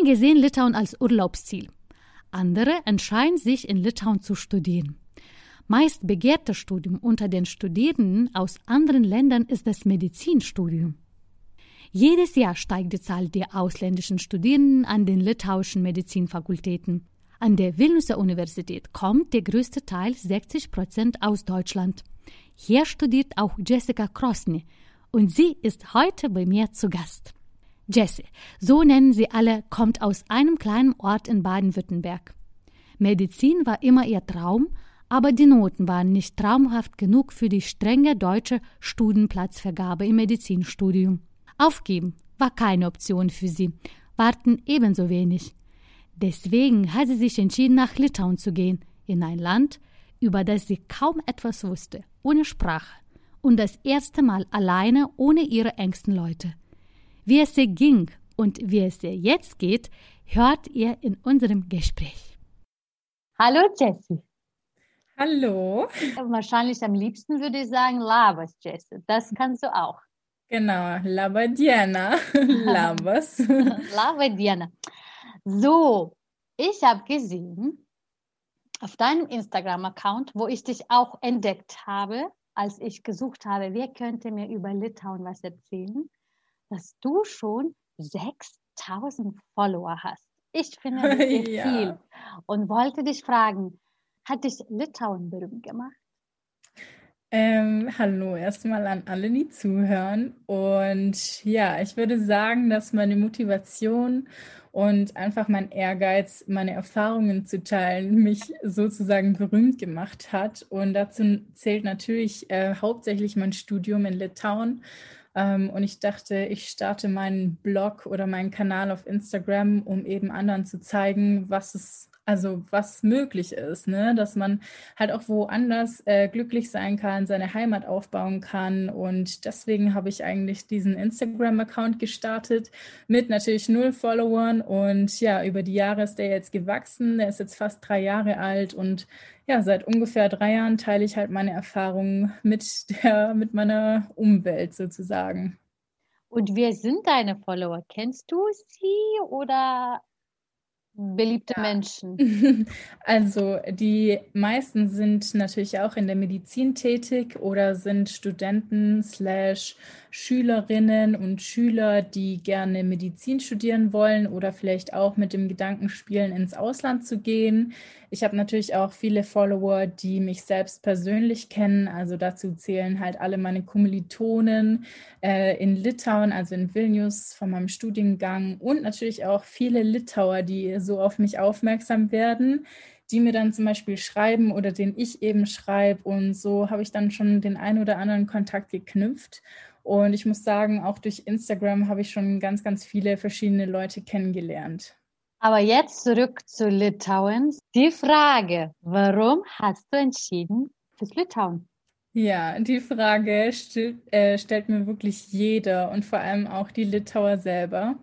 Einige sehen Litauen als Urlaubsziel. Andere entscheiden sich in Litauen zu studieren. Meist begehrtes Studium unter den Studierenden aus anderen Ländern ist das Medizinstudium. Jedes Jahr steigt die Zahl der ausländischen Studierenden an den litauischen Medizinfakultäten. An der Vilniuser Universität kommt der größte Teil 60 Prozent aus Deutschland. Hier studiert auch Jessica Krosny und sie ist heute bei mir zu Gast. Jessie, so nennen sie alle, kommt aus einem kleinen Ort in Baden-Württemberg. Medizin war immer ihr Traum, aber die Noten waren nicht traumhaft genug für die strenge deutsche Studienplatzvergabe im Medizinstudium. Aufgeben war keine Option für sie, warten ebenso wenig. Deswegen hat sie sich entschieden, nach Litauen zu gehen, in ein Land, über das sie kaum etwas wusste, ohne Sprache und das erste Mal alleine ohne ihre engsten Leute. Wie es ihr ging und wie es ihr jetzt geht, hört ihr in unserem Gespräch. Hallo Jessie. Hallo. Wahrscheinlich am liebsten würde ich sagen Labas, Jessie. Das kannst du auch. Genau, Labadiana. Labas. Labadiana. So, ich habe gesehen auf deinem Instagram-Account, wo ich dich auch entdeckt habe, als ich gesucht habe, wer könnte mir über Litauen was erzählen, dass du schon 6000 Follower hast. Ich finde das sehr ja. viel und wollte dich fragen, hat dich Litauen berühmt gemacht? Ähm, hallo erstmal an alle, die zuhören. Und ja, ich würde sagen, dass meine Motivation und einfach mein Ehrgeiz, meine Erfahrungen zu teilen, mich sozusagen berühmt gemacht hat. Und dazu zählt natürlich äh, hauptsächlich mein Studium in Litauen. Ähm, und ich dachte, ich starte meinen Blog oder meinen Kanal auf Instagram, um eben anderen zu zeigen, was es also was möglich ist, ne? dass man halt auch woanders äh, glücklich sein kann, seine Heimat aufbauen kann. Und deswegen habe ich eigentlich diesen Instagram-Account gestartet mit natürlich null Followern. Und ja, über die Jahre ist der jetzt gewachsen. Der ist jetzt fast drei Jahre alt und ja, seit ungefähr drei Jahren teile ich halt meine Erfahrungen mit der, mit meiner Umwelt sozusagen. Und wer sind deine Follower? Kennst du sie oder beliebte ja. Menschen? Also die meisten sind natürlich auch in der Medizin tätig oder sind Studenten slash Schülerinnen und Schüler, die gerne Medizin studieren wollen oder vielleicht auch mit dem Gedanken spielen, ins Ausland zu gehen. Ich habe natürlich auch viele Follower, die mich selbst persönlich kennen. Also dazu zählen halt alle meine Kommilitonen äh, in Litauen, also in Vilnius von meinem Studiengang und natürlich auch viele Litauer, die so auf mich aufmerksam werden die mir dann zum Beispiel schreiben oder den ich eben schreibe. Und so habe ich dann schon den einen oder anderen Kontakt geknüpft. Und ich muss sagen, auch durch Instagram habe ich schon ganz, ganz viele verschiedene Leute kennengelernt. Aber jetzt zurück zu Litauen. Die Frage, warum hast du entschieden fürs Litauen? Ja, die Frage st äh, stellt mir wirklich jeder und vor allem auch die Litauer selber,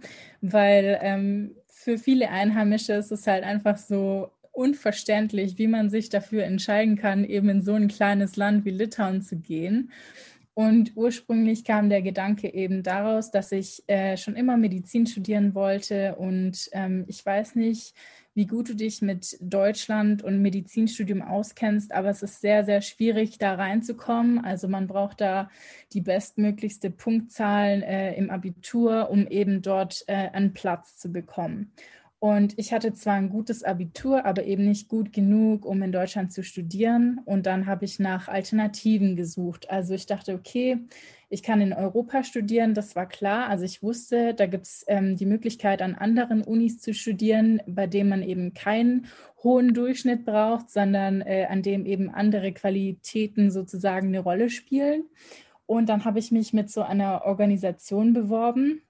weil ähm, für viele Einheimische ist es halt einfach so unverständlich, wie man sich dafür entscheiden kann, eben in so ein kleines Land wie Litauen zu gehen. Und ursprünglich kam der Gedanke eben daraus, dass ich äh, schon immer Medizin studieren wollte. Und ähm, ich weiß nicht, wie gut du dich mit Deutschland und Medizinstudium auskennst, aber es ist sehr, sehr schwierig, da reinzukommen. Also man braucht da die bestmöglichste Punktzahl äh, im Abitur, um eben dort äh, einen Platz zu bekommen. Und ich hatte zwar ein gutes Abitur, aber eben nicht gut genug, um in Deutschland zu studieren. Und dann habe ich nach Alternativen gesucht. Also ich dachte, okay, ich kann in Europa studieren, das war klar. Also ich wusste, da gibt es ähm, die Möglichkeit, an anderen Unis zu studieren, bei denen man eben keinen hohen Durchschnitt braucht, sondern äh, an dem eben andere Qualitäten sozusagen eine Rolle spielen. Und dann habe ich mich mit so einer Organisation beworben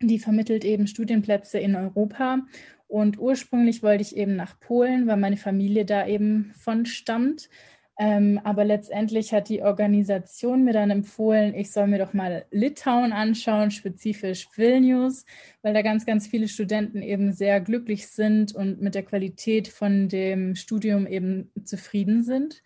Die vermittelt eben Studienplätze in Europa. Und ursprünglich wollte ich eben nach Polen, weil meine Familie da eben von stammt. Ähm, aber letztendlich hat die Organisation mir dann empfohlen, ich soll mir doch mal Litauen anschauen, spezifisch Vilnius, weil da ganz, ganz viele Studenten eben sehr glücklich sind und mit der Qualität von dem Studium eben zufrieden sind.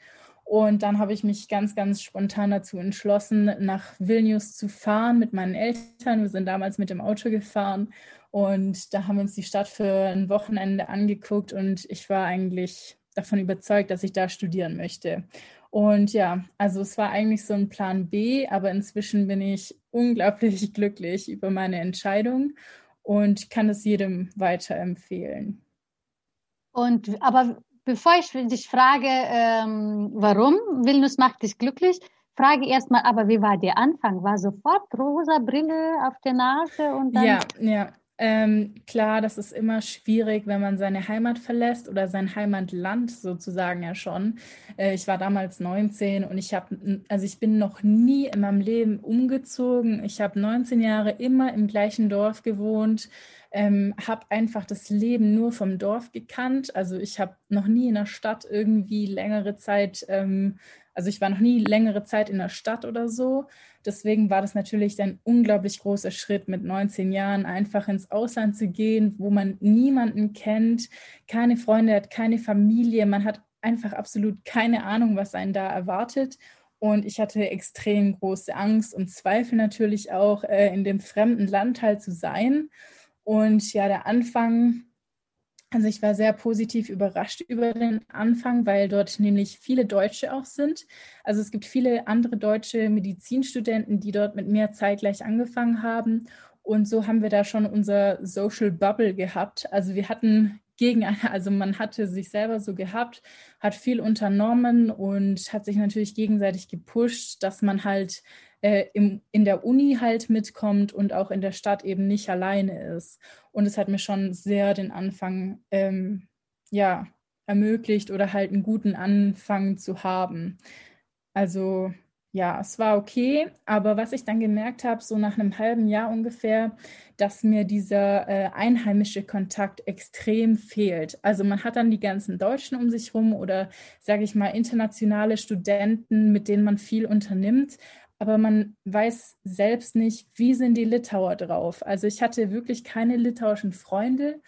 Und dann habe ich mich ganz, ganz spontan dazu entschlossen, nach Vilnius zu fahren mit meinen Eltern. Wir sind damals mit dem Auto gefahren und da haben wir uns die Stadt für ein Wochenende angeguckt und ich war eigentlich davon überzeugt, dass ich da studieren möchte. Und ja, also es war eigentlich so ein Plan B, aber inzwischen bin ich unglaublich glücklich über meine Entscheidung und kann es jedem weiterempfehlen. Und aber bevor ich dich frage, ähm, warum Vilnius macht dich glücklich, frage erstmal, aber wie war der Anfang? War sofort rosa Brille auf der Nase und dann? Ja, ja. Ähm, klar, das ist immer schwierig, wenn man seine Heimat verlässt oder sein Heimatland sozusagen ja schon. Äh, ich war damals 19 und ich habe, also ich bin noch nie in meinem Leben umgezogen. Ich habe 19 Jahre immer im gleichen Dorf gewohnt, ähm, habe einfach das Leben nur vom Dorf gekannt. Also ich habe noch nie in der Stadt irgendwie längere Zeit ähm, also ich war noch nie längere Zeit in der Stadt oder so. Deswegen war das natürlich ein unglaublich großer Schritt mit 19 Jahren, einfach ins Ausland zu gehen, wo man niemanden kennt, keine Freunde hat, keine Familie. Man hat einfach absolut keine Ahnung, was einen da erwartet. Und ich hatte extrem große Angst und Zweifel natürlich auch, äh, in dem fremden Land halt zu sein. Und ja, der Anfang also ich war sehr positiv überrascht über den Anfang, weil dort nämlich viele Deutsche auch sind. Also es gibt viele andere deutsche Medizinstudenten, die dort mit mir zeitgleich angefangen haben. Und so haben wir da schon unser Social Bubble gehabt. Also wir hatten gegen, also man hatte sich selber so gehabt, hat viel unternommen und hat sich natürlich gegenseitig gepusht, dass man halt äh, im, in der Uni halt mitkommt und auch in der Stadt eben nicht alleine ist. Und es hat mir schon sehr den Anfang ähm, ja, ermöglicht oder halt einen guten Anfang zu haben. Also ja, es war okay, aber was ich dann gemerkt habe, so nach einem halben Jahr ungefähr, dass mir dieser äh, einheimische Kontakt extrem fehlt. Also man hat dann die ganzen Deutschen um sich rum oder sage ich mal internationale Studenten, mit denen man viel unternimmt, aber man weiß selbst nicht, wie sind die Litauer drauf. Also ich hatte wirklich keine litauischen Freunde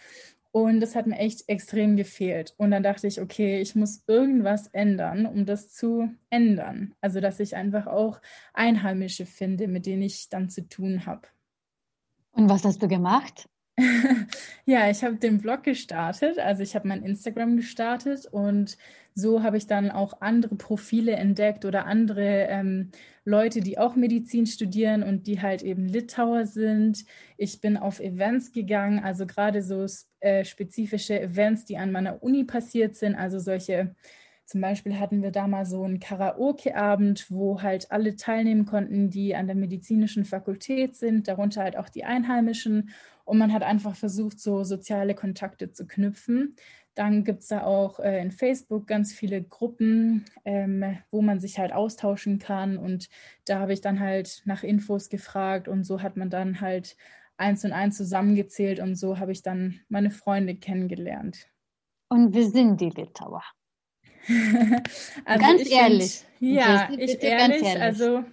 und das hat mir echt extrem gefehlt. Und dann dachte ich, okay, ich muss irgendwas ändern, um das zu ändern. Also dass ich einfach auch Einheimische finde, mit denen ich dann zu tun habe. Und was hast du gemacht? ja, ich habe den Blog gestartet, also ich habe mein Instagram gestartet und so habe ich dann auch andere Profile entdeckt oder andere ähm, Leute, die auch Medizin studieren und die halt eben Litauer sind. Ich bin auf Events gegangen, also gerade so äh, spezifische Events, die an meiner Uni passiert sind, also solche zum Beispiel hatten wir da mal so einen Karaoke-Abend, wo halt alle teilnehmen konnten, die an der medizinischen Fakultät sind, darunter halt auch die Einheimischen. Und man hat einfach versucht, so soziale Kontakte zu knüpfen. Dann gibt es da auch äh, in Facebook ganz viele Gruppen, ähm, wo man sich halt austauschen kann. Und da habe ich dann halt nach Infos gefragt und so hat man dann halt eins und eins zusammengezählt und so habe ich dann meine Freunde kennengelernt. Und wir sind die Litauer. also ganz ehrlich. Find, ja, ich ehrlich, ehrlich, also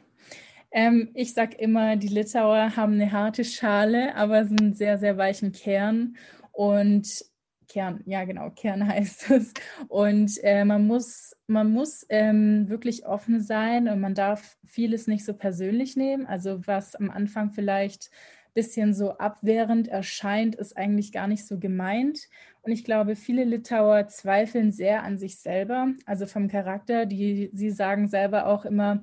ähm, ich sag immer, die Litauer haben eine harte Schale, aber sind einen sehr, sehr weichen Kern. Und Kern, ja genau, Kern heißt es. Und äh, man muss, man muss ähm, wirklich offen sein und man darf vieles nicht so persönlich nehmen. Also was am Anfang vielleicht ein bisschen so abwehrend erscheint, ist eigentlich gar nicht so gemeint. Und ich glaube, viele Litauer zweifeln sehr an sich selber, also vom Charakter. Die, sie sagen selber auch immer,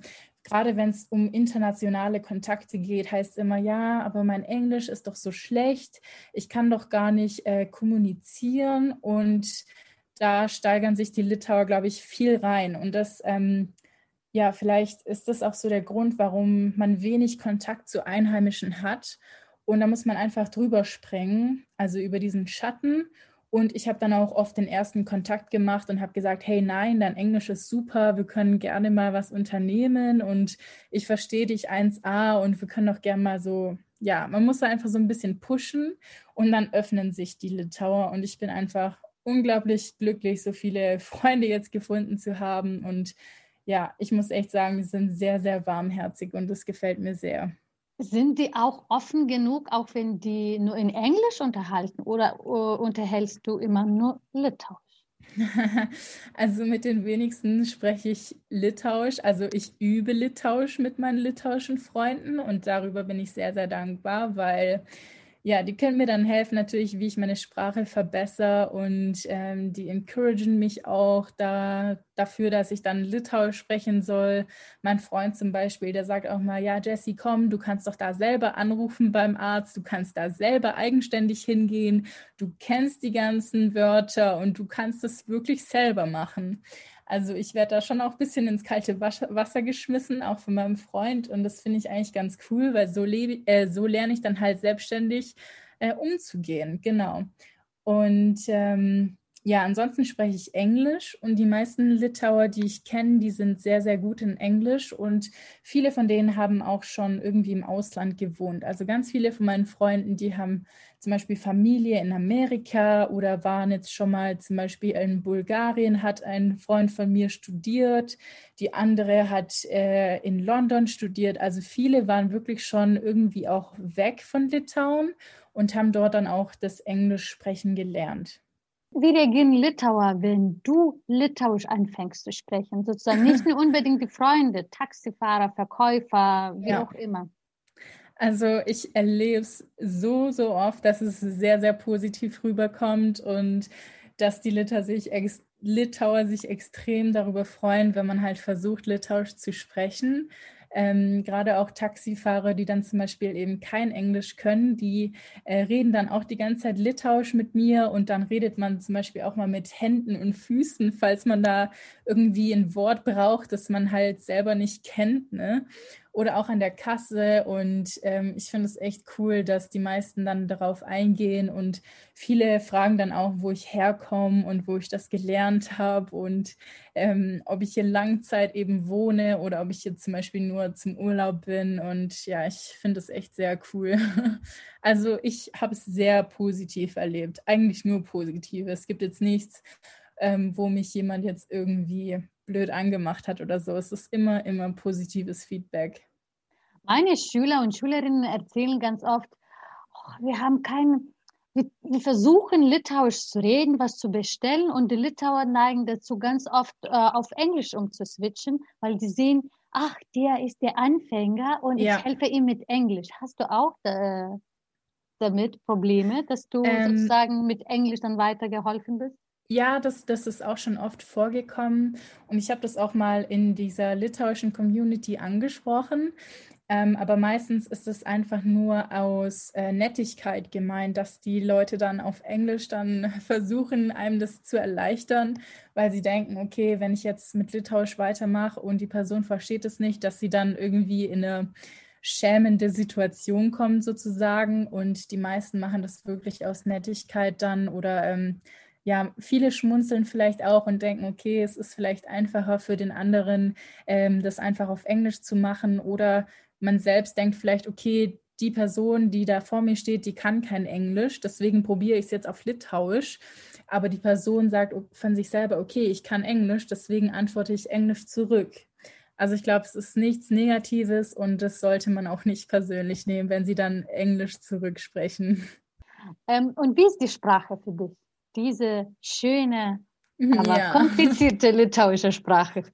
gerade wenn es um internationale Kontakte geht, heißt immer, ja, aber mein Englisch ist doch so schlecht, ich kann doch gar nicht äh, kommunizieren und da steigern sich die Litauer, glaube ich, viel rein. Und das, ähm, ja, vielleicht ist das auch so der Grund, warum man wenig Kontakt zu Einheimischen hat. Und da muss man einfach drüber springen, also über diesen Schatten und ich habe dann auch oft den ersten Kontakt gemacht und habe gesagt, hey nein, dein Englisch ist super, wir können gerne mal was unternehmen und ich verstehe dich 1a und wir können doch gerne mal so ja, man muss da einfach so ein bisschen pushen und dann öffnen sich die Litauer und ich bin einfach unglaublich glücklich, so viele Freunde jetzt gefunden zu haben und ja, ich muss echt sagen, die sind sehr, sehr warmherzig und das gefällt mir sehr. Sind die auch offen genug, auch wenn die nur in Englisch unterhalten oder uh, unterhältst du immer nur Litauisch? Also mit den wenigsten spreche ich Litauisch. Also ich übe Litauisch mit meinen litauischen Freunden und darüber bin ich sehr, sehr dankbar, weil ja, die können mir dann helfen, natürlich, wie ich meine Sprache verbessere und ähm, die encouragen mich auch da, dafür, dass ich dann Litauisch sprechen soll. Mein Freund zum Beispiel, der sagt auch mal, ja, Jessie, komm, du kannst doch da selber anrufen beim Arzt, du kannst da selber eigenständig hingehen, du kennst die ganzen Wörter und du kannst es wirklich selber machen. Also ich werde da schon auch ein bisschen ins kalte Wasser geschmissen, auch von meinem Freund. Und das finde ich eigentlich ganz cool, weil so, äh, so lerne ich dann halt selbstständig äh, umzugehen. Genau. Und ähm, ja, ansonsten spreche ich Englisch und die meisten Litauer, die ich kenne, die sind sehr, sehr gut in Englisch und viele von denen haben auch schon irgendwie im Ausland gewohnt. Also ganz viele von meinen Freunden, die haben zum Beispiel Familie in Amerika oder waren jetzt schon mal zum Beispiel in Bulgarien, hat ein Freund von mir studiert, die andere hat äh, in London studiert. Also viele waren wirklich schon irgendwie auch weg von Litauen und haben dort dann auch das Englisch sprechen gelernt. Wie reagieren Litauer, wenn du Litauisch anfängst zu sprechen? Sozusagen nicht nur unbedingt die Freunde, Taxifahrer, Verkäufer, wie ja. auch immer. Also ich erlebe es so, so oft, dass es sehr, sehr positiv rüberkommt und dass die Litauer sich, Litauer sich extrem darüber freuen, wenn man halt versucht, Litauisch zu sprechen. Ähm, Gerade auch Taxifahrer, die dann zum Beispiel eben kein Englisch können, die äh, reden dann auch die ganze Zeit Litauisch mit mir und dann redet man zum Beispiel auch mal mit Händen und Füßen, falls man da irgendwie ein Wort braucht, das man halt selber nicht kennt. Ne? Oder auch an der Kasse. Und ähm, ich finde es echt cool, dass die meisten dann darauf eingehen und viele fragen dann auch, wo ich herkomme und wo ich das gelernt habe und ähm, ob ich hier Langzeit eben wohne oder ob ich hier zum Beispiel nur zum Urlaub bin. Und ja, ich finde es echt sehr cool. Also ich habe es sehr positiv erlebt, eigentlich nur positiv. Es gibt jetzt nichts, ähm, wo mich jemand jetzt irgendwie blöd angemacht hat oder so. Es ist immer, immer positives Feedback. Meine Schüler und Schülerinnen erzählen ganz oft, oh, wir haben keinen, wir, wir, versuchen Litauisch zu reden, was zu bestellen und die Litauer neigen dazu ganz oft äh, auf Englisch umzuswitchen, weil die sehen, ach, der ist der Anfänger und ja. ich helfe ihm mit Englisch. Hast du auch äh, damit Probleme, dass du ähm, sozusagen mit Englisch dann weitergeholfen bist? Ja, das, das ist auch schon oft vorgekommen und ich habe das auch mal in dieser litauischen Community angesprochen. Ähm, aber meistens ist es einfach nur aus äh, Nettigkeit gemeint, dass die Leute dann auf Englisch dann versuchen, einem das zu erleichtern, weil sie denken, okay, wenn ich jetzt mit Litauisch weitermache und die Person versteht es nicht, dass sie dann irgendwie in eine schämende Situation kommt sozusagen. Und die meisten machen das wirklich aus Nettigkeit dann oder ähm, ja, viele schmunzeln vielleicht auch und denken, okay, es ist vielleicht einfacher für den anderen, ähm, das einfach auf Englisch zu machen oder man selbst denkt vielleicht, okay, die Person, die da vor mir steht, die kann kein Englisch, deswegen probiere ich es jetzt auf Litauisch. Aber die Person sagt von sich selber, okay, ich kann Englisch, deswegen antworte ich Englisch zurück. Also ich glaube, es ist nichts Negatives und das sollte man auch nicht persönlich nehmen, wenn sie dann Englisch zurücksprechen. Ähm, und wie ist die Sprache für dich? Diese schöne, aber ja. komplizierte litauische Sprache.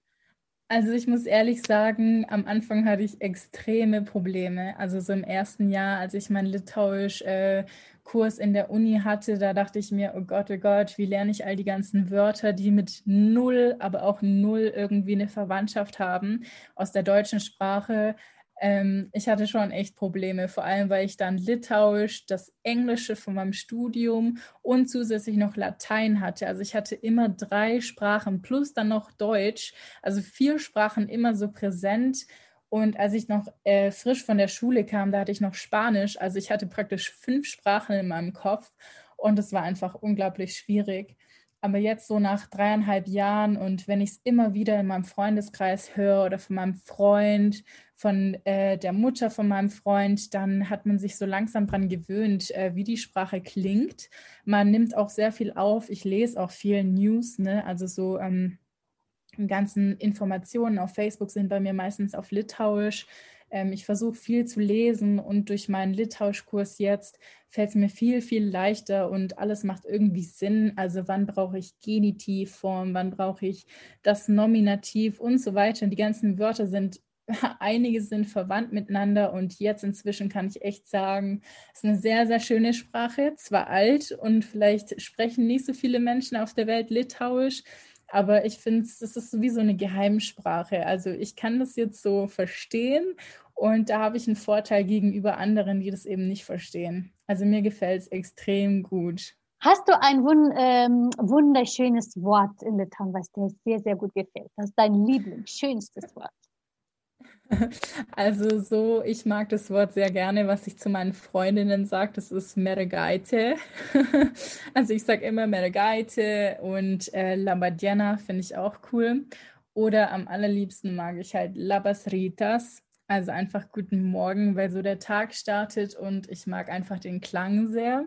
Also ich muss ehrlich sagen, am Anfang hatte ich extreme Probleme. Also so im ersten Jahr, als ich meinen Litauisch-Kurs äh, in der Uni hatte, da dachte ich mir, oh Gott, oh Gott, wie lerne ich all die ganzen Wörter, die mit null, aber auch null irgendwie eine Verwandtschaft haben aus der deutschen Sprache. Ähm, ich hatte schon echt Probleme, vor allem weil ich dann Litauisch, das Englische von meinem Studium und zusätzlich noch Latein hatte. Also ich hatte immer drei Sprachen plus dann noch Deutsch, also vier Sprachen immer so präsent. Und als ich noch äh, frisch von der Schule kam, da hatte ich noch Spanisch. Also ich hatte praktisch fünf Sprachen in meinem Kopf und es war einfach unglaublich schwierig. Aber jetzt so nach dreieinhalb Jahren und wenn ich es immer wieder in meinem Freundeskreis höre oder von meinem Freund, von äh, der Mutter von meinem Freund, dann hat man sich so langsam daran gewöhnt, äh, wie die Sprache klingt. Man nimmt auch sehr viel auf. Ich lese auch viel News, ne? also so ähm, ganzen Informationen auf Facebook sind bei mir meistens auf Litauisch. Ähm, ich versuche viel zu lesen und durch meinen Litauischkurs jetzt fällt es mir viel, viel leichter und alles macht irgendwie Sinn. Also wann brauche ich Genitivform, wann brauche ich das Nominativ und so weiter. Und die ganzen Wörter sind einige sind verwandt miteinander und jetzt inzwischen kann ich echt sagen, es ist eine sehr, sehr schöne Sprache, zwar alt und vielleicht sprechen nicht so viele Menschen auf der Welt Litauisch, aber ich finde, es ist sowieso eine Geheimsprache. Also ich kann das jetzt so verstehen und da habe ich einen Vorteil gegenüber anderen, die das eben nicht verstehen. Also mir gefällt es extrem gut. Hast du ein wund ähm, wunderschönes Wort in Litauen, was dir sehr, sehr gut gefällt? Das ist dein Lieblings, schönstes Wort. Also so, ich mag das Wort sehr gerne, was ich zu meinen Freundinnen sage, das ist Meregaite. Also ich sage immer Meregaite und äh, Labadiana finde ich auch cool. Oder am allerliebsten mag ich halt Labas Ritas, also einfach guten Morgen, weil so der Tag startet und ich mag einfach den Klang sehr.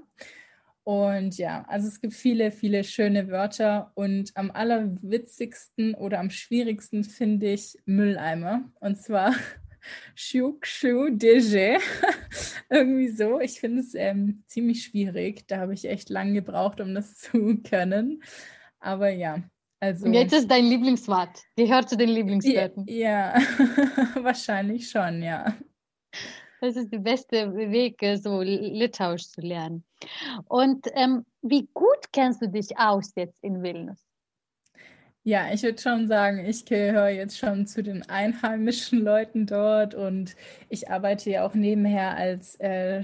Und ja, also es gibt viele, viele schöne Wörter und am allerwitzigsten oder am schwierigsten finde ich Mülleimer. Und zwar Shukshu Deje. Irgendwie so. Ich finde es ähm, ziemlich schwierig. Da habe ich echt lange gebraucht, um das zu können. Aber ja, also. Jetzt ist dein Lieblingswort. Gehört zu den Lieblingswörtern. Ja, ja. wahrscheinlich schon, ja. Das ist der beste Weg, so Litauisch zu lernen. Und ähm, wie gut kennst du dich aus jetzt in Vilnius? Ja, ich würde schon sagen, ich gehöre jetzt schon zu den einheimischen Leuten dort und ich arbeite ja auch nebenher als äh,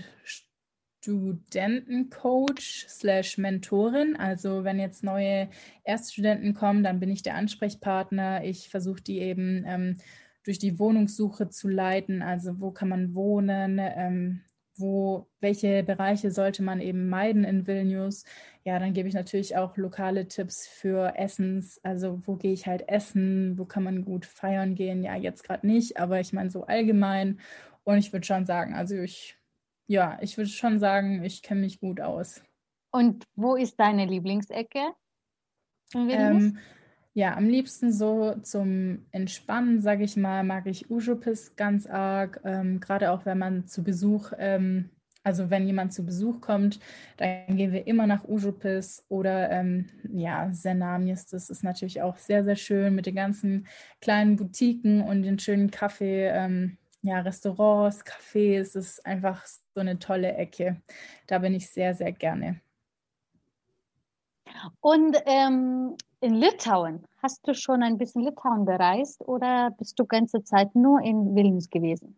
Studentencoach slash Mentorin. Also wenn jetzt neue Erststudenten kommen, dann bin ich der Ansprechpartner. Ich versuche die eben ähm, durch die Wohnungssuche zu leiten. Also wo kann man wohnen, ähm, wo, welche Bereiche sollte man eben meiden in Vilnius. Ja, dann gebe ich natürlich auch lokale Tipps für Essens. Also wo gehe ich halt essen, wo kann man gut feiern gehen. Ja, jetzt gerade nicht, aber ich meine so allgemein. Und ich würde schon sagen, also ich, ja, ich würde schon sagen, ich kenne mich gut aus. Und wo ist deine Lieblingsecke? In Vilnius? Ähm, ja, am liebsten so zum Entspannen, sage ich mal, mag ich Ujupis ganz arg. Ähm, Gerade auch, wenn man zu Besuch, ähm, also wenn jemand zu Besuch kommt, dann gehen wir immer nach Ujupis oder ähm, ja, Senamjes. Das ist natürlich auch sehr, sehr schön mit den ganzen kleinen Boutiquen und den schönen Kaffee. Ähm, ja, Restaurants, Cafés, das ist einfach so eine tolle Ecke. Da bin ich sehr, sehr gerne. Und ähm, in Litauen, hast du schon ein bisschen Litauen bereist oder bist du ganze Zeit nur in Vilnius gewesen?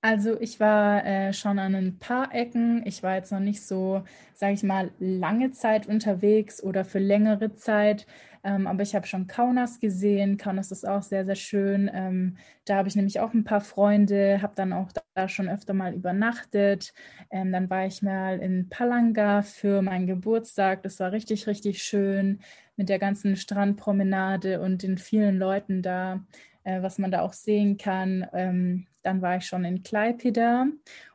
Also ich war äh, schon an ein paar Ecken. Ich war jetzt noch nicht so, sage ich mal, lange Zeit unterwegs oder für längere Zeit. Ähm, aber ich habe schon Kaunas gesehen. Kaunas ist auch sehr, sehr schön. Ähm, da habe ich nämlich auch ein paar Freunde, habe dann auch da schon öfter mal übernachtet. Ähm, dann war ich mal in Palanga für meinen Geburtstag. Das war richtig, richtig schön mit der ganzen Strandpromenade und den vielen Leuten da, äh, was man da auch sehen kann. Ähm, dann war ich schon in Klaipeda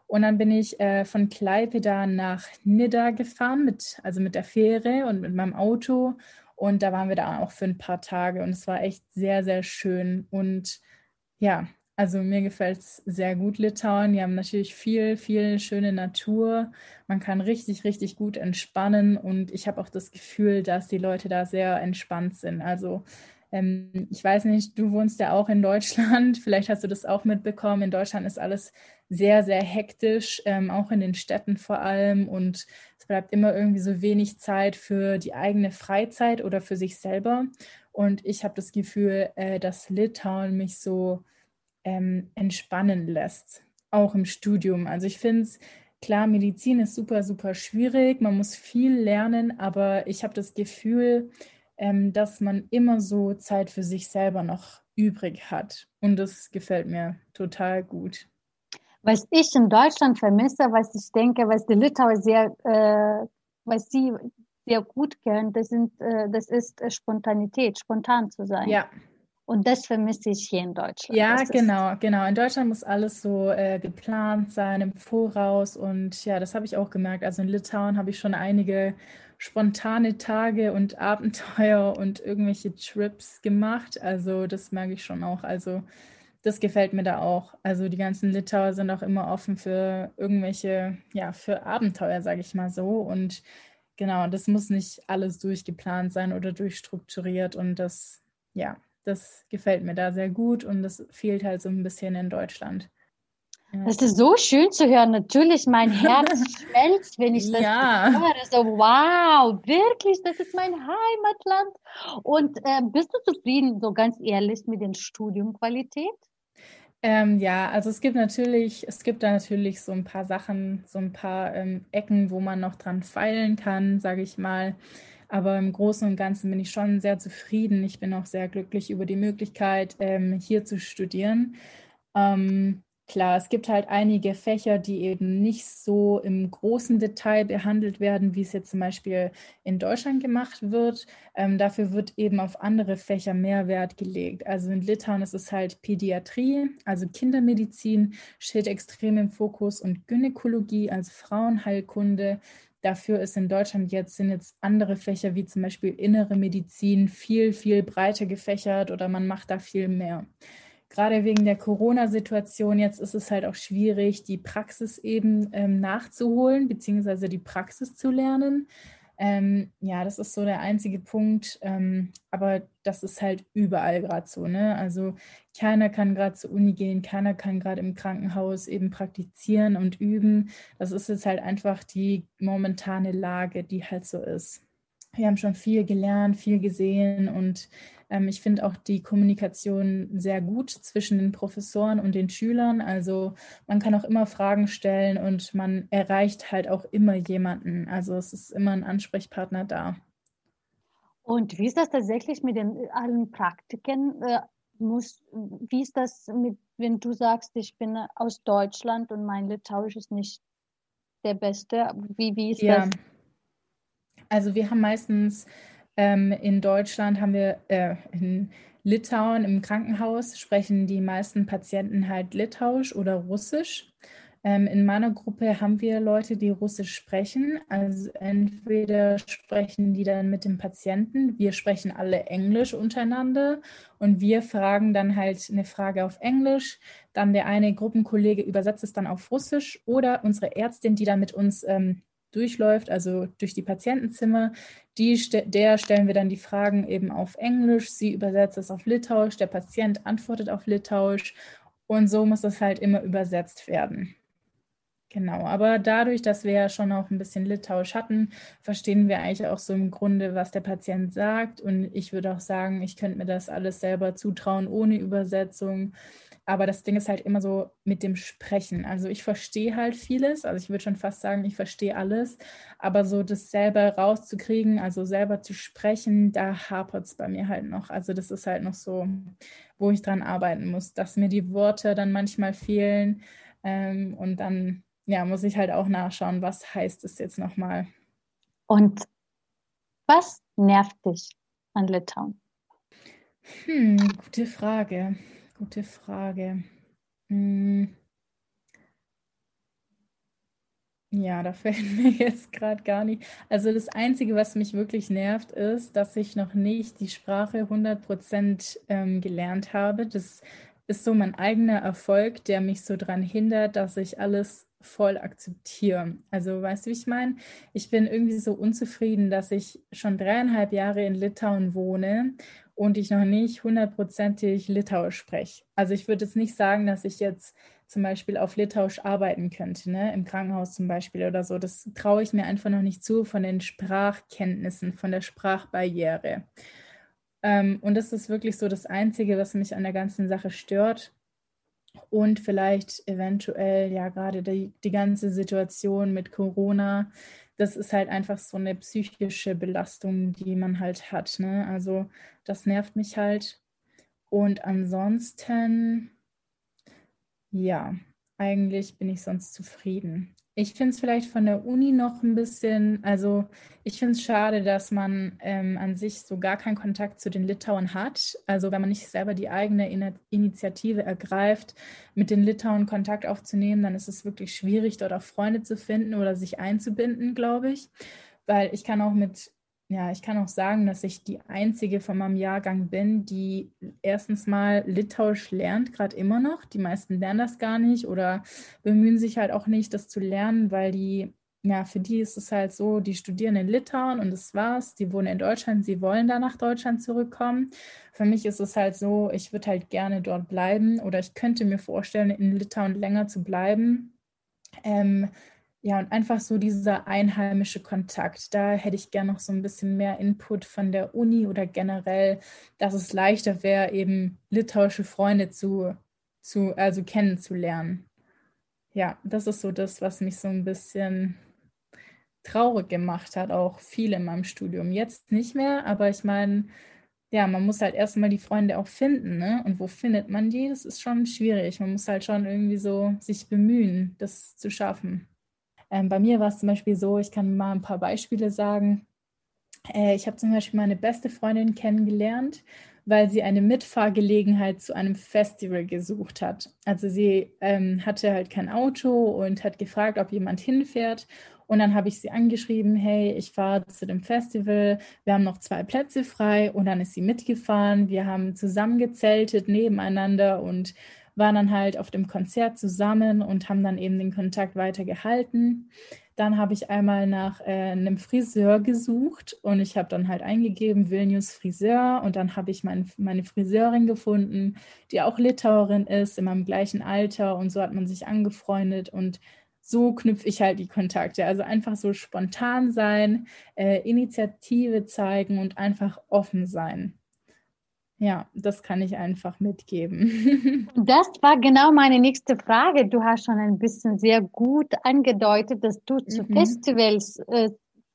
und dann bin ich äh, von Klaipeda nach Nidda gefahren, mit, also mit der Fähre und mit meinem Auto. Und da waren wir da auch für ein paar Tage und es war echt sehr, sehr schön. Und ja, also mir gefällt es sehr gut, Litauen. Die haben natürlich viel, viel schöne Natur. Man kann richtig, richtig gut entspannen und ich habe auch das Gefühl, dass die Leute da sehr entspannt sind. Also ähm, ich weiß nicht, du wohnst ja auch in Deutschland, vielleicht hast du das auch mitbekommen. In Deutschland ist alles sehr, sehr hektisch, ähm, auch in den Städten vor allem. Und es bleibt immer irgendwie so wenig Zeit für die eigene Freizeit oder für sich selber. Und ich habe das Gefühl, äh, dass Litauen mich so ähm, entspannen lässt, auch im Studium. Also ich finde es, klar, Medizin ist super, super schwierig, man muss viel lernen, aber ich habe das Gefühl, ähm, dass man immer so Zeit für sich selber noch übrig hat. Und das gefällt mir total gut. Was ich in Deutschland vermisse, was ich denke, was die Litauer sehr, äh, was sie sehr gut kenne, das, sind, äh, das ist äh, Spontanität, spontan zu sein. Ja. Und das vermisse ich hier in Deutschland. Ja, das genau, genau. In Deutschland muss alles so äh, geplant sein im Voraus. Und ja, das habe ich auch gemerkt. Also in Litauen habe ich schon einige spontane Tage und Abenteuer und irgendwelche Trips gemacht. Also das merke ich schon auch. Also das gefällt mir da auch. Also die ganzen Litauer sind auch immer offen für irgendwelche, ja, für Abenteuer, sage ich mal so. Und genau, das muss nicht alles durchgeplant sein oder durchstrukturiert. Und das, ja, das gefällt mir da sehr gut und das fehlt halt so ein bisschen in Deutschland. Ja. Das ist so schön zu hören. Natürlich, mein Herz schmelzt, wenn ich das ja. höre. So, wow, wirklich, das ist mein Heimatland. Und äh, bist du zufrieden, so ganz ehrlich, mit der Studiumqualität? Ähm, ja, also es gibt natürlich, es gibt da natürlich so ein paar Sachen, so ein paar ähm, Ecken, wo man noch dran feilen kann, sage ich mal. Aber im Großen und Ganzen bin ich schon sehr zufrieden. Ich bin auch sehr glücklich über die Möglichkeit, ähm, hier zu studieren. Ähm, klar, es gibt halt einige Fächer, die eben nicht so im großen Detail behandelt werden, wie es jetzt zum Beispiel in Deutschland gemacht wird. Ähm, dafür wird eben auf andere Fächer mehr Wert gelegt. Also in Litauen ist es halt Pädiatrie, also Kindermedizin steht extrem im Fokus und Gynäkologie, also Frauenheilkunde Dafür ist in Deutschland jetzt, sind jetzt andere Fächer wie zum Beispiel innere Medizin viel, viel breiter gefächert oder man macht da viel mehr. Gerade wegen der Corona-Situation jetzt ist es halt auch schwierig, die Praxis eben ähm, nachzuholen, beziehungsweise die Praxis zu lernen. Ähm, ja, das ist so der einzige Punkt. Ähm, aber das ist halt überall gerade so. Ne? Also keiner kann gerade zur Uni gehen, keiner kann gerade im Krankenhaus eben praktizieren und üben. Das ist jetzt halt einfach die momentane Lage, die halt so ist. Wir haben schon viel gelernt, viel gesehen und ähm, ich finde auch die Kommunikation sehr gut zwischen den Professoren und den Schülern. Also man kann auch immer Fragen stellen und man erreicht halt auch immer jemanden. Also es ist immer ein Ansprechpartner da. Und wie ist das tatsächlich mit den allen Praktiken? Äh, muss, wie ist das mit, wenn du sagst, ich bin aus Deutschland und mein Litauisch ist nicht der beste? Wie, wie ist ja. das? Also wir haben meistens ähm, in Deutschland haben wir, äh, in Litauen im Krankenhaus sprechen die meisten Patienten halt Litauisch oder Russisch. Ähm, in meiner Gruppe haben wir Leute, die Russisch sprechen. Also entweder sprechen die dann mit dem Patienten, wir sprechen alle Englisch untereinander und wir fragen dann halt eine Frage auf Englisch. Dann der eine Gruppenkollege übersetzt es dann auf Russisch oder unsere Ärztin, die dann mit uns ähm, durchläuft, also durch die Patientenzimmer, die, der stellen wir dann die Fragen eben auf Englisch, sie übersetzt es auf Litauisch, der Patient antwortet auf Litauisch und so muss das halt immer übersetzt werden. Genau, aber dadurch, dass wir ja schon auch ein bisschen Litauisch hatten, verstehen wir eigentlich auch so im Grunde, was der Patient sagt. Und ich würde auch sagen, ich könnte mir das alles selber zutrauen ohne Übersetzung. Aber das Ding ist halt immer so mit dem Sprechen. Also ich verstehe halt vieles, also ich würde schon fast sagen, ich verstehe alles, aber so das selber rauszukriegen, also selber zu sprechen, da hapert es bei mir halt noch. Also das ist halt noch so, wo ich dran arbeiten muss, dass mir die Worte dann manchmal fehlen ähm, und dann ja, muss ich halt auch nachschauen, was heißt es jetzt nochmal. Und was nervt dich an Litauen? Hm, gute Frage. Gute Frage. Hm. Ja, da fällt mir jetzt gerade gar nicht. Also das Einzige, was mich wirklich nervt, ist, dass ich noch nicht die Sprache 100% ähm, gelernt habe. Das ist so mein eigener Erfolg, der mich so daran hindert, dass ich alles voll akzeptiere. Also weißt du, wie ich meine? Ich bin irgendwie so unzufrieden, dass ich schon dreieinhalb Jahre in Litauen wohne und ich noch nicht hundertprozentig Litauisch spreche. Also ich würde jetzt nicht sagen, dass ich jetzt zum Beispiel auf Litauisch arbeiten könnte, ne? im Krankenhaus zum Beispiel oder so. Das traue ich mir einfach noch nicht zu von den Sprachkenntnissen, von der Sprachbarriere. Ähm, und das ist wirklich so das Einzige, was mich an der ganzen Sache stört. Und vielleicht eventuell ja gerade die, die ganze Situation mit Corona, das ist halt einfach so eine psychische Belastung, die man halt hat. Ne? Also das nervt mich halt. Und ansonsten, ja, eigentlich bin ich sonst zufrieden. Ich finde es vielleicht von der Uni noch ein bisschen, also ich finde es schade, dass man ähm, an sich so gar keinen Kontakt zu den Litauern hat. Also wenn man nicht selber die eigene In Initiative ergreift, mit den Litauen Kontakt aufzunehmen, dann ist es wirklich schwierig, dort auch Freunde zu finden oder sich einzubinden, glaube ich. Weil ich kann auch mit ja, ich kann auch sagen, dass ich die einzige von meinem Jahrgang bin, die erstens mal Litauisch lernt, gerade immer noch. Die meisten lernen das gar nicht oder bemühen sich halt auch nicht, das zu lernen, weil die, ja, für die ist es halt so, die studieren in Litauen und das war's. Die wohnen in Deutschland, sie wollen da nach Deutschland zurückkommen. Für mich ist es halt so, ich würde halt gerne dort bleiben oder ich könnte mir vorstellen, in Litauen länger zu bleiben. Ähm, ja, und einfach so dieser einheimische Kontakt. Da hätte ich gerne noch so ein bisschen mehr Input von der Uni oder generell, dass es leichter wäre, eben litauische Freunde zu, zu, also kennenzulernen. Ja, das ist so das, was mich so ein bisschen traurig gemacht hat, auch viel in meinem Studium. Jetzt nicht mehr, aber ich meine, ja, man muss halt erstmal die Freunde auch finden, ne? Und wo findet man die? Das ist schon schwierig. Man muss halt schon irgendwie so sich bemühen, das zu schaffen. Ähm, bei mir war es zum Beispiel so, ich kann mal ein paar Beispiele sagen. Äh, ich habe zum Beispiel meine beste Freundin kennengelernt, weil sie eine Mitfahrgelegenheit zu einem Festival gesucht hat. Also sie ähm, hatte halt kein Auto und hat gefragt, ob jemand hinfährt. Und dann habe ich sie angeschrieben, hey, ich fahre zu dem Festival, wir haben noch zwei Plätze frei. Und dann ist sie mitgefahren. Wir haben zusammen gezeltet nebeneinander und waren dann halt auf dem Konzert zusammen und haben dann eben den Kontakt weiter gehalten. Dann habe ich einmal nach äh, einem Friseur gesucht und ich habe dann halt eingegeben Vilnius Friseur und dann habe ich mein, meine Friseurin gefunden, die auch Litauerin ist, in meinem gleichen Alter und so hat man sich angefreundet und so knüpfe ich halt die Kontakte. Also einfach so spontan sein, äh, Initiative zeigen und einfach offen sein. Ja, das kann ich einfach mitgeben. Das war genau meine nächste Frage. Du hast schon ein bisschen sehr gut angedeutet, dass du zu mhm. Festivals äh,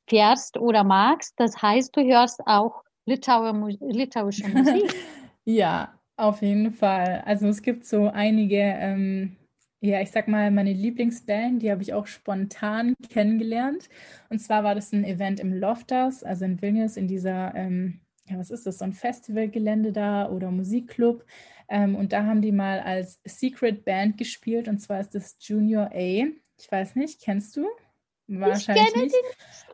fährst oder magst. Das heißt, du hörst auch Litauer, litauische Musik. ja, auf jeden Fall. Also es gibt so einige, ähm, ja, ich sag mal, meine Lieblingsband, die habe ich auch spontan kennengelernt. Und zwar war das ein Event im Loftas, also in Vilnius, in dieser ähm, ja, was ist das, so ein Festivalgelände da oder Musikclub. Ähm, und da haben die mal als Secret Band gespielt und zwar ist das Junior A. Ich weiß nicht, kennst du? Wahrscheinlich nicht.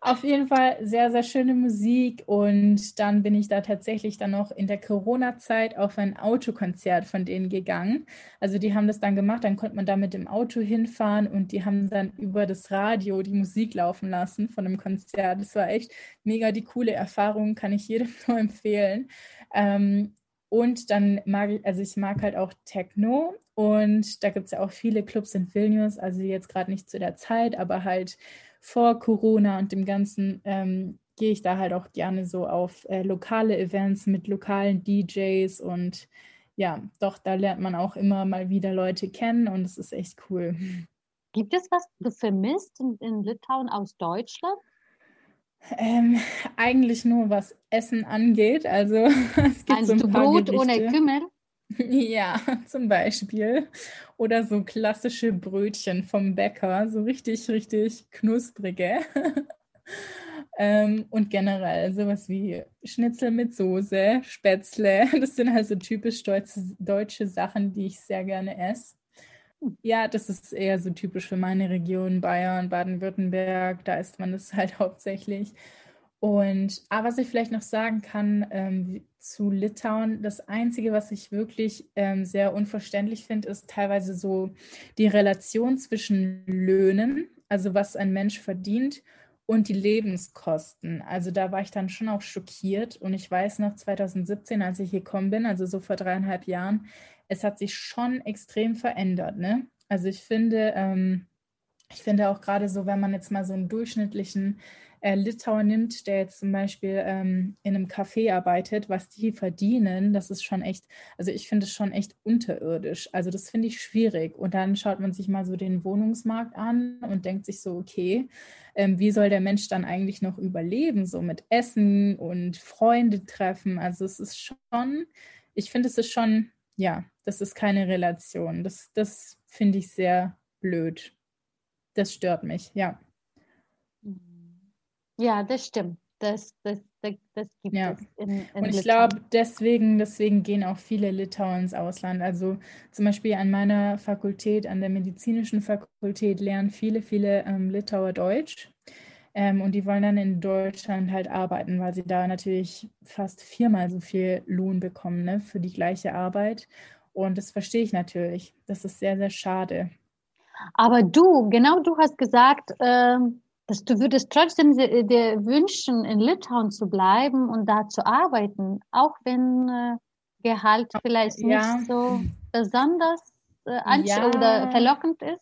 Auf jeden Fall sehr, sehr schöne Musik. Und dann bin ich da tatsächlich dann noch in der Corona-Zeit auf ein Autokonzert von denen gegangen. Also die haben das dann gemacht, dann konnte man da mit dem Auto hinfahren und die haben dann über das Radio die Musik laufen lassen von einem Konzert. Das war echt mega die coole Erfahrung, kann ich jedem nur empfehlen. Ähm, und dann mag ich, also ich mag halt auch Techno und da gibt es ja auch viele Clubs in Vilnius, also jetzt gerade nicht zu der Zeit, aber halt vor Corona und dem Ganzen ähm, gehe ich da halt auch gerne so auf äh, lokale Events mit lokalen DJs und ja, doch, da lernt man auch immer mal wieder Leute kennen und es ist echt cool. Gibt es was du vermisst in, in Litauen aus Deutschland? Ähm, eigentlich nur was Essen angeht. Also es gibt also so ein paar Brot Gerichte. ohne Kümmel? Ja, zum Beispiel. Oder so klassische Brötchen vom Bäcker, so richtig, richtig knusprige. ähm, und generell sowas wie Schnitzel mit Soße, Spätzle. Das sind also typisch deutsche, deutsche Sachen, die ich sehr gerne esse. Ja, das ist eher so typisch für meine Region, Bayern, Baden-Württemberg. Da isst man das halt hauptsächlich. Und aber was ich vielleicht noch sagen kann ähm, zu Litauen, das Einzige, was ich wirklich ähm, sehr unverständlich finde, ist teilweise so die Relation zwischen Löhnen, also was ein Mensch verdient, und die Lebenskosten. Also da war ich dann schon auch schockiert. Und ich weiß noch 2017, als ich hier gekommen bin, also so vor dreieinhalb Jahren, es hat sich schon extrem verändert. Ne? Also ich finde, ähm, ich finde auch gerade so, wenn man jetzt mal so einen durchschnittlichen äh, Litauer nimmt, der jetzt zum Beispiel ähm, in einem Café arbeitet, was die verdienen, das ist schon echt, also ich finde es schon echt unterirdisch. Also das finde ich schwierig. Und dann schaut man sich mal so den Wohnungsmarkt an und denkt sich so, okay, ähm, wie soll der Mensch dann eigentlich noch überleben, so mit Essen und Freunde treffen? Also es ist schon, ich finde es ist schon, ja, das ist keine Relation. Das, das finde ich sehr blöd. das stört mich, ja. Ja, das stimmt. Das, das, das, das gibt Ja. es in, in Und ich glaube, deswegen, deswegen gehen auch viele Litauer ins Ausland. Also zum Beispiel an meiner Fakultät, an der medizinischen Fakultät, lernen viele, viele ähm, Litauer Deutsch. Ähm, und die wollen dann in Deutschland halt arbeiten, weil sie da natürlich fast viermal so viel Lohn bekommen, ne, für die gleiche Arbeit. Und das verstehe ich natürlich. Das ist sehr, sehr schade. Aber du, genau du hast gesagt, ähm, dass du würdest trotzdem dir dir wünschen, in Litauen zu bleiben und da zu arbeiten, auch wenn äh, Gehalt vielleicht Ja. nicht so besonders äh, Ja. oder verlockend ist.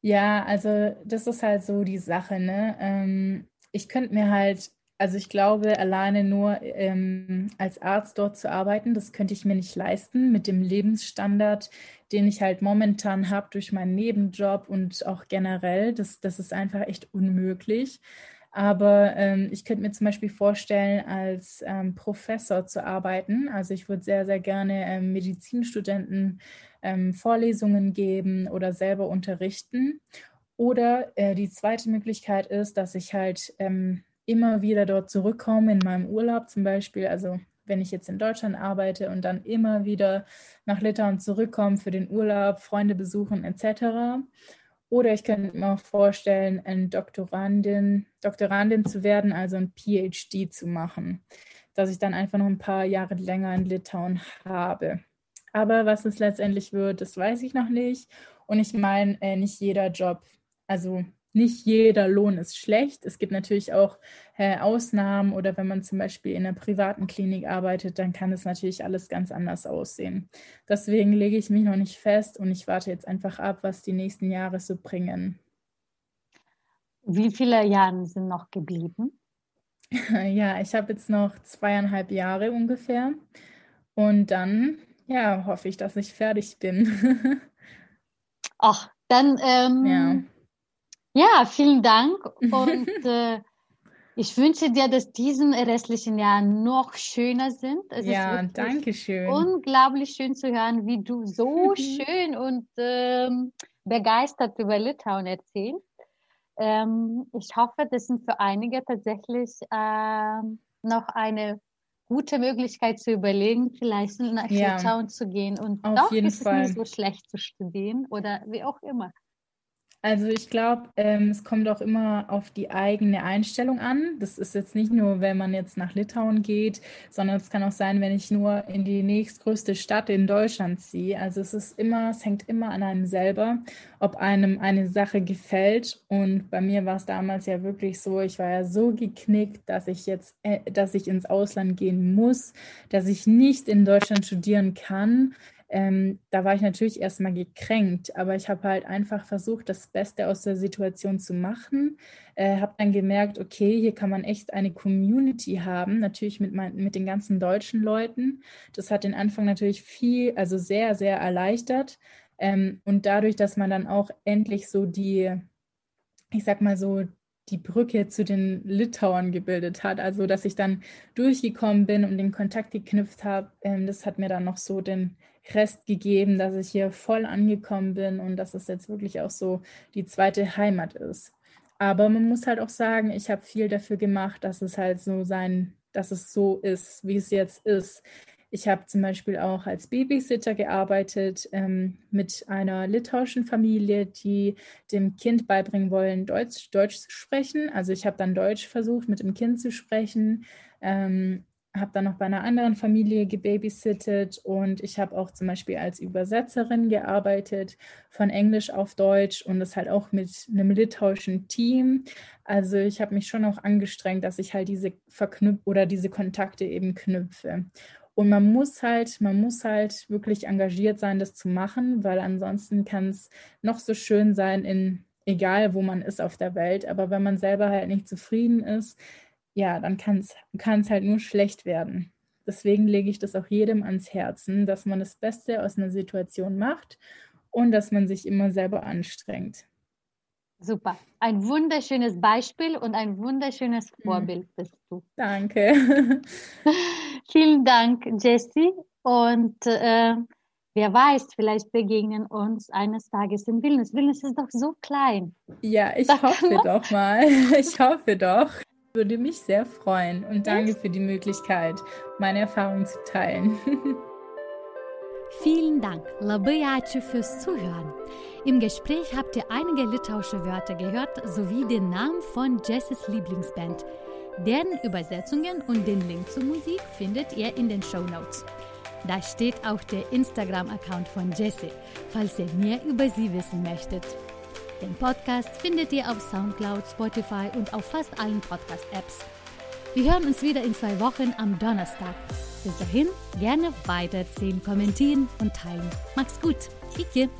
Ja, also das ist halt so die Sache, ne? Ähm, ich könnte mir halt, also ich glaube, alleine nur ähm, als Arzt dort zu arbeiten, das könnte ich mir nicht leisten mit dem Lebensstandard, den ich halt momentan habe durch meinen Nebenjob und auch generell. Das, das ist einfach echt unmöglich. Aber ähm, ich könnte mir zum Beispiel vorstellen, als ähm, Professor zu arbeiten. Also ich würde sehr, sehr gerne ähm, Medizinstudenten ähm, Vorlesungen geben oder selber unterrichten. Oder äh, die zweite Möglichkeit ist, dass ich halt ähm, immer wieder dort zurückkomme in meinem Urlaub zum Beispiel. Also wenn ich jetzt in Deutschland arbeite und dann immer wieder nach Litauen zurückkomme für den Urlaub, Freunde besuchen etc. Oder ich könnte mir auch vorstellen, eine Doktorandin, Doktorandin zu werden, also ein PhD zu machen, dass ich dann einfach noch ein paar Jahre länger in Litauen habe. Aber was es letztendlich wird, das weiß ich noch nicht. Und ich meine, äh, nicht jeder Job, also nicht jeder Lohn ist schlecht. Es gibt natürlich auch äh, Ausnahmen oder wenn man zum Beispiel in einer privaten Klinik arbeitet, dann kann es natürlich alles ganz anders aussehen. Deswegen lege ich mich noch nicht fest und ich warte jetzt einfach ab, was die nächsten Jahre so bringen. Wie viele Jahre sind noch geblieben? Ja, ich habe jetzt noch zweieinhalb Jahre ungefähr und dann, ja, hoffe ich, dass ich fertig bin. Ach, dann ähm, Ja. Ja, vielen Dank und äh, ich wünsche dir, dass diesen restlichen Jahr noch schöner sind. Es Ja, danke schön. unglaublich schön zu hören, wie du so schön und ähm, begeistert über Litauen erzählst. Ähm, ich hoffe, das sind für einige tatsächlich ähm, noch eine gute Möglichkeit zu überlegen, vielleicht nach Ja, Litauen zu gehen. Und auf doch jeden ist es Fall. nicht so schlecht zu studieren oder wie auch immer. Also ich glaube, ähm, es kommt auch immer auf die eigene Einstellung an. Das ist jetzt nicht nur, wenn man jetzt nach Litauen geht, sondern es kann auch sein, wenn ich nur in die nächstgrößte Stadt in Deutschland ziehe. Also es ist immer, es hängt immer an einem selber, ob einem eine Sache gefällt. Und bei mir war es damals ja wirklich so, ich war ja so geknickt, dass ich jetzt, äh, dass ich ins Ausland gehen muss, dass ich nicht in Deutschland studieren kann. Ähm, da war ich natürlich erstmal gekränkt, aber ich habe halt einfach versucht, das Beste aus der Situation zu machen. Äh, habe dann gemerkt, okay, hier kann man echt eine Community haben, natürlich mit, mein, mit den ganzen deutschen Leuten. Das hat den Anfang natürlich viel, also sehr, sehr erleichtert. Ähm, und dadurch, dass man dann auch endlich so die, ich sag mal so, die Brücke zu den Litauern gebildet hat. Also, dass ich dann durchgekommen bin und den Kontakt geknüpft habe, ähm, das hat mir dann noch so den Rest gegeben, dass ich hier voll angekommen bin und dass es jetzt wirklich auch so die zweite Heimat ist. Aber man muss halt auch sagen, ich habe viel dafür gemacht, dass es halt so sein, dass es so ist, wie es jetzt ist. Ich habe zum Beispiel auch als Babysitter gearbeitet ähm, mit einer litauischen Familie, die dem Kind beibringen wollen, Deutsch, Deutsch zu sprechen. Also ich habe dann Deutsch versucht, mit dem Kind zu sprechen. Ähm, habe dann noch bei einer anderen Familie gebabysittet und ich habe auch zum Beispiel als Übersetzerin gearbeitet von Englisch auf Deutsch und das halt auch mit einem litauischen Team. Also ich habe mich schon auch angestrengt, dass ich halt diese verknüpf oder diese Kontakte eben knüpfe. Und man muss halt, man muss halt wirklich engagiert sein, das zu machen, weil ansonsten kann es noch so schön sein, in egal wo man ist auf der Welt, aber wenn man selber halt nicht zufrieden ist, ja, dann kann es halt nur schlecht werden. Deswegen lege ich das auch jedem ans Herzen, dass man das Beste aus einer Situation macht und dass man sich immer selber anstrengt. Super. Ein wunderschönes Beispiel und ein wunderschönes Mhm. Vorbild bist du. Danke. Vielen Dank, Jessie. Und äh, wer weiß, vielleicht begegnen uns eines Tages in Vilnius. Vilnius ist doch so klein. Ja, ich da hoffe doch mal. Ich hoffe doch. Würde mich sehr freuen und danke für die Möglichkeit, meine Erfahrungen zu teilen. Vielen Dank, labai ačiū fürs Zuhören. Im Gespräch habt ihr einige litauische Wörter gehört sowie den Namen von Jesses Lieblingsband. Deren Übersetzungen und den Link zur Musik findet ihr in den Show Notes. Da steht auch der Instagram-Account von Jesse, falls ihr mehr über sie wissen möchtet. Den Podcast findet ihr auf Soundcloud, Spotify und auf fast allen Podcast-Apps. Wir hören uns wieder in zwei Wochen am Donnerstag. Bis dahin gerne weitererzählen, kommentieren und teilen. Macht's gut. Ike.